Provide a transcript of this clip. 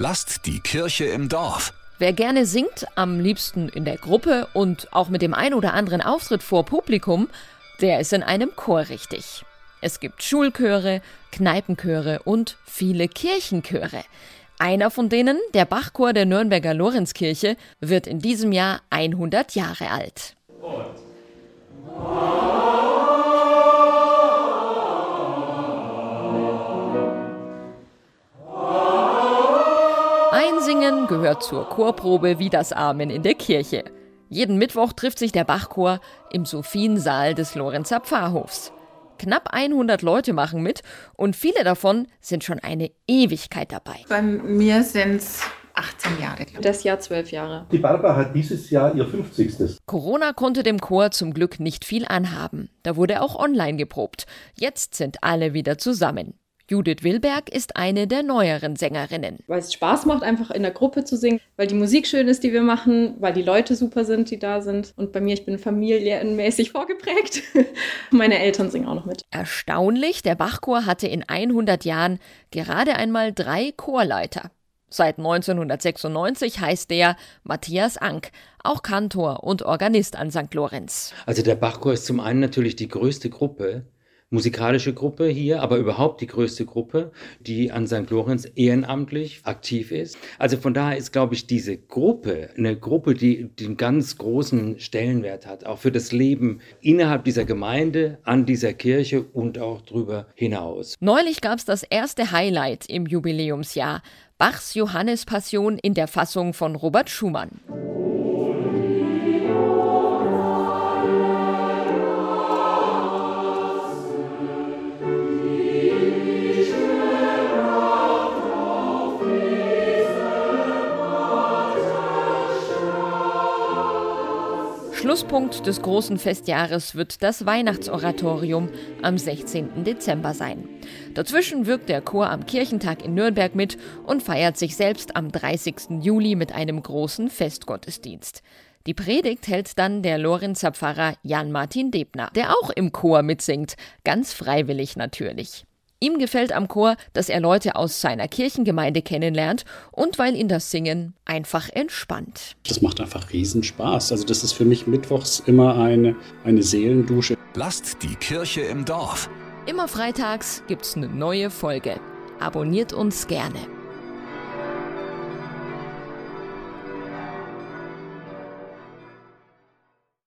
Lasst die Kirche im Dorf. Wer gerne singt, am liebsten in der Gruppe und auch mit dem ein oder anderen Auftritt vor Publikum, der ist in einem Chor richtig. Es gibt Schulchöre, Kneipenchöre und viele Kirchenchöre. Einer von denen, der Bachchor der Nürnberger Lorenzkirche, wird in diesem Jahr 100 Jahre alt. Und. Einsingen gehört zur Chorprobe wie das Amen in der Kirche. Jeden Mittwoch trifft sich der Bachchor im Sophiensaal des Lorenzer Pfarrhofs. Knapp 100 Leute machen mit und viele davon sind schon eine Ewigkeit dabei. Bei mir sind es 18 Jahre. Das Jahr 12 Jahre. Die Barbara hat dieses Jahr ihr 50. Corona konnte dem Chor zum Glück nicht viel anhaben. Da wurde auch online geprobt. Jetzt sind alle wieder zusammen. Judith Wilberg ist eine der neueren Sängerinnen. Weil es Spaß macht, einfach in der Gruppe zu singen, weil die Musik schön ist, die wir machen, weil die Leute super sind, die da sind. Und bei mir, ich bin familienmäßig vorgeprägt. Meine Eltern singen auch noch mit. Erstaunlich, der Bachchor hatte in 100 Jahren gerade einmal drei Chorleiter. Seit 1996 heißt der Matthias Ank, auch Kantor und Organist an St. Lorenz. Also der Bachchor ist zum einen natürlich die größte Gruppe musikalische Gruppe hier, aber überhaupt die größte Gruppe, die an St. Lorenz ehrenamtlich aktiv ist. Also von daher ist, glaube ich, diese Gruppe eine Gruppe, die den ganz großen Stellenwert hat, auch für das Leben innerhalb dieser Gemeinde, an dieser Kirche und auch darüber hinaus. Neulich gab es das erste Highlight im Jubiläumsjahr. Bachs Johannespassion in der Fassung von Robert Schumann. Schlusspunkt des großen Festjahres wird das Weihnachtsoratorium am 16. Dezember sein. Dazwischen wirkt der Chor am Kirchentag in Nürnberg mit und feiert sich selbst am 30. Juli mit einem großen Festgottesdienst. Die Predigt hält dann der Lorenzer Pfarrer Jan Martin Debner, der auch im Chor mitsingt, ganz freiwillig natürlich. Ihm gefällt am Chor, dass er Leute aus seiner Kirchengemeinde kennenlernt und weil ihn das Singen einfach entspannt. Das macht einfach Riesenspaß. Also das ist für mich mittwochs immer eine, eine Seelendusche. Lasst die Kirche im Dorf. Immer freitags gibt's eine neue Folge. Abonniert uns gerne.